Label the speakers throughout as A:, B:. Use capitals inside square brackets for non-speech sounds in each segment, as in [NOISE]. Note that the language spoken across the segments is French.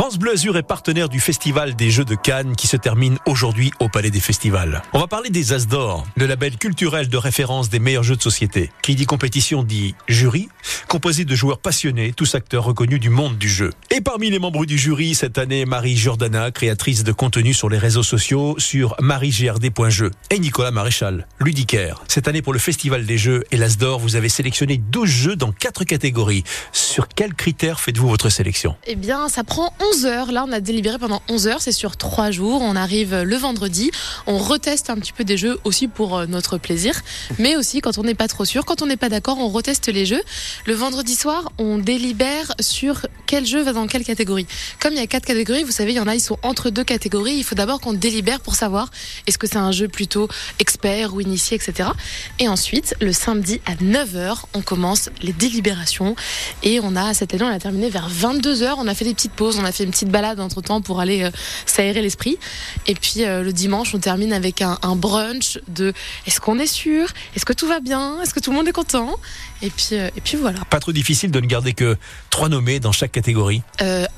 A: France Bleu Azur est partenaire du Festival des Jeux de Cannes qui se termine aujourd'hui au Palais des Festivals. On va parler des As d'Or, le label culturel de référence des meilleurs jeux de société. Qui dit compétition dit jury, composé de joueurs passionnés, tous acteurs reconnus du monde du jeu. Et parmi les membres du jury, cette année, Marie Jordana, créatrice de contenu sur les réseaux sociaux sur mariegrd.jeux. Et Nicolas Maréchal, ludicaire. Cette année, pour le Festival des Jeux et l'As d'Or, vous avez sélectionné 12 jeux dans 4 catégories. Sur quels critères faites-vous votre sélection?
B: Eh bien, ça prend 11 heures. Là, on a délibéré pendant 11 heures. C'est sur 3 jours. On arrive le vendredi. On reteste un petit peu des jeux aussi pour euh, notre plaisir. Mais aussi, quand on n'est pas trop sûr, quand on n'est pas d'accord, on reteste les jeux. Le vendredi soir, on délibère sur quel jeu va dans quelle catégorie. Comme il y a quatre catégories, vous savez, il y en a, ils sont entre deux catégories. Il faut d'abord qu'on délibère pour savoir est-ce que c'est un jeu plutôt expert ou initié, etc. Et ensuite, le samedi à 9h, on commence les délibérations. Et on a, cette année, on a terminé vers 22h. On a fait des petites pauses. On a fait une petite balade entre temps pour aller euh, s'aérer l'esprit. Et puis euh, le dimanche, on termine avec un, un brunch de est-ce qu'on est sûr? Est-ce que tout va bien? Est-ce que tout le monde est content? Et puis, euh, et puis voilà.
A: Pas trop difficile de ne garder que trois nommés dans chaque catégorie.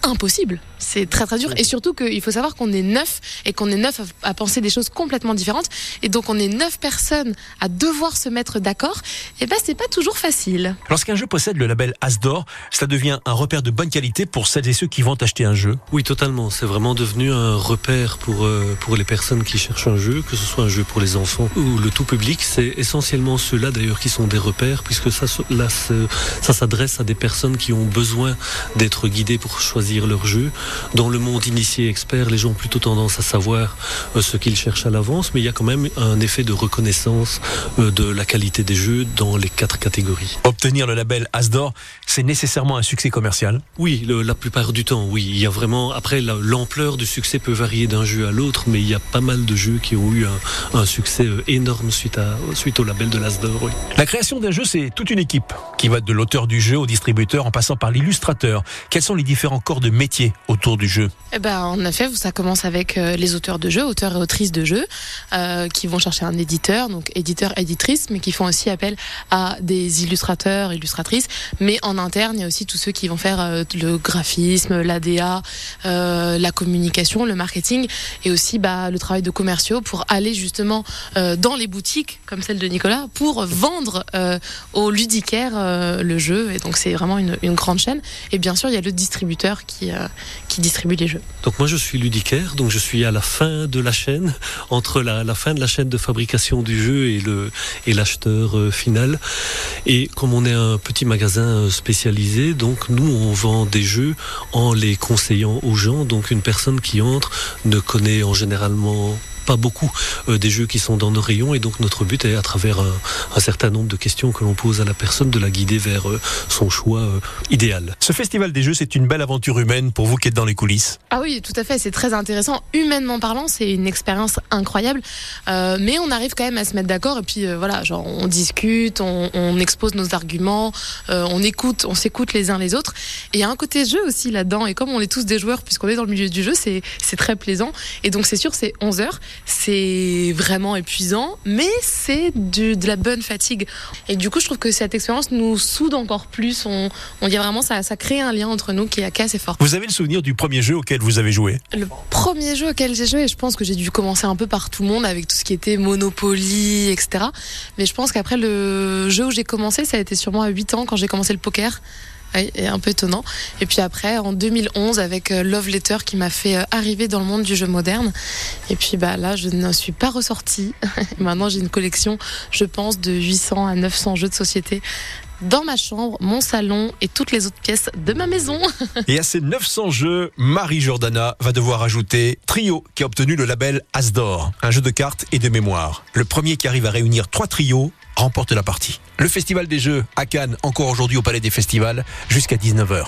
B: Impossible. C'est très très dur. Et surtout qu'il faut savoir qu'on est neuf et qu'on est neuf à, à penser des choses complètement différentes. Et donc on est neuf personnes à devoir se mettre d'accord. Et ben c'est pas toujours facile.
A: Lorsqu'un jeu possède le label As d'Or, cela devient un repère de bonne qualité pour celles et ceux qui vont acheter un jeu.
C: Oui, totalement. C'est vraiment devenu un repère pour, euh, pour les personnes qui cherchent un jeu, que ce soit un jeu pour les enfants ou le tout public. C'est essentiellement ceux-là d'ailleurs qui sont des repères, puisque ça, là, ça s'adresse à des personnes qui ont besoin d'être guidées pour choisir leur jeu. Dans le monde initié expert, les gens ont plutôt tendance à savoir euh, ce qu'ils cherchent à l'avance, mais il y a quand même un effet de reconnaissance euh, de la qualité des jeux dans les quatre catégories.
A: Obtenir le label As d'Or, c'est nécessairement un succès commercial.
C: Oui, le- la plupart du temps, oui. Il y a vraiment. Après, la- l'ampleur du succès peut varier d'un jeu à l'autre, mais il y a pas mal de jeux qui ont eu un, un succès euh, énorme suite, à, suite au label de l'Asdor. Oui.
A: La création d'un jeu, c'est toute une équipe qui va de l'auteur du jeu au distributeur en passant par l'illustrateur. Quels sont les différents corps de métier autour du jeu?
B: Eh ben, en effet, ça commence avec euh, les auteurs de jeux, auteurs et autrices de jeux, euh, qui vont chercher un éditeur, donc éditeur, éditrice, mais qui font aussi appel à des illustrateurs, illustratrices. Mais en interne, il y a aussi tous ceux qui vont faire euh, le graphisme, l'ADA, euh, la communication, le marketing, et aussi bah, le travail de commerciaux pour aller justement euh, dans les boutiques, comme celle de Nicolas, pour vendre euh, aux ludicaires euh, le jeu. Et donc, c'est vraiment une, grande chaîne. Et bien sûr, il y a le distributeur qui, qui distribue les jeux.
C: Donc moi, je suis ludicaire, donc je suis à la fin de la chaîne, entre la, la fin de la chaîne de fabrication du jeu et et l'acheteur final. Et comme on est un petit magasin spécialisé, donc nous, on vend des jeux en les conseillant aux gens. Donc une personne qui entre ne connaît en généralement pas beaucoup euh, des jeux qui sont dans nos rayons et donc notre but est à travers un, un certain nombre de questions que l'on pose à la personne de la guider vers euh, son choix euh, idéal.
A: Ce festival des jeux, c'est une belle aventure humaine pour vous qui êtes dans les coulisses.
B: Ah oui, tout à fait, c'est très intéressant. Humainement parlant, c'est une expérience incroyable. Euh, mais on arrive quand même à se mettre d'accord et puis euh, voilà, genre on discute, on, on expose nos arguments, euh, on écoute, on s'écoute les uns les autres. Et il y a un côté jeu aussi là-dedans. Et comme on est tous des joueurs, puisqu'on est dans le milieu du jeu, c'est c'est très plaisant. Et donc c'est sûr, c'est 11 heures, c'est vraiment épuisant, mais c'est de la bonne fatigue. Et du coup, je trouve que cette expérience nous soude encore plus. On, on y a vraiment ça, ça crée un lien entre nous qui est, qui est assez fort.
A: Vous avez le souvenir du premier jeu auquel vous avez joué?
B: Le premier jeu auquel j'ai joué, je pense que j'ai dû commencer un peu par tout le monde avec tout ce qui était Monopoly, etc. Mais je pense qu'après le jeu où j'ai commencé, ça a été sûrement à 8 ans quand j'ai commencé le poker. Oui, et un peu étonnant. Et puis après, en 2011, avec euh, Love Letter qui m'a fait euh, arriver dans le monde du jeu moderne. Et puis bah là, je ne suis pas ressortie. [LAUGHS] Maintenant, j'ai une collection, je pense, de 800 à 900 jeux de société dans ma chambre, mon salon et toutes les autres pièces de ma maison. [LAUGHS]
A: Et à ces 900 jeux, Marie Jordana va devoir ajouter Trio, qui a obtenu le label As d'Or, un jeu de cartes et de mémoire. Le premier qui arrive à réunir trois trios remporte la partie. Le Festival des Jeux à Cannes, encore aujourd'hui au Palais des Festivals, jusqu'à 19h.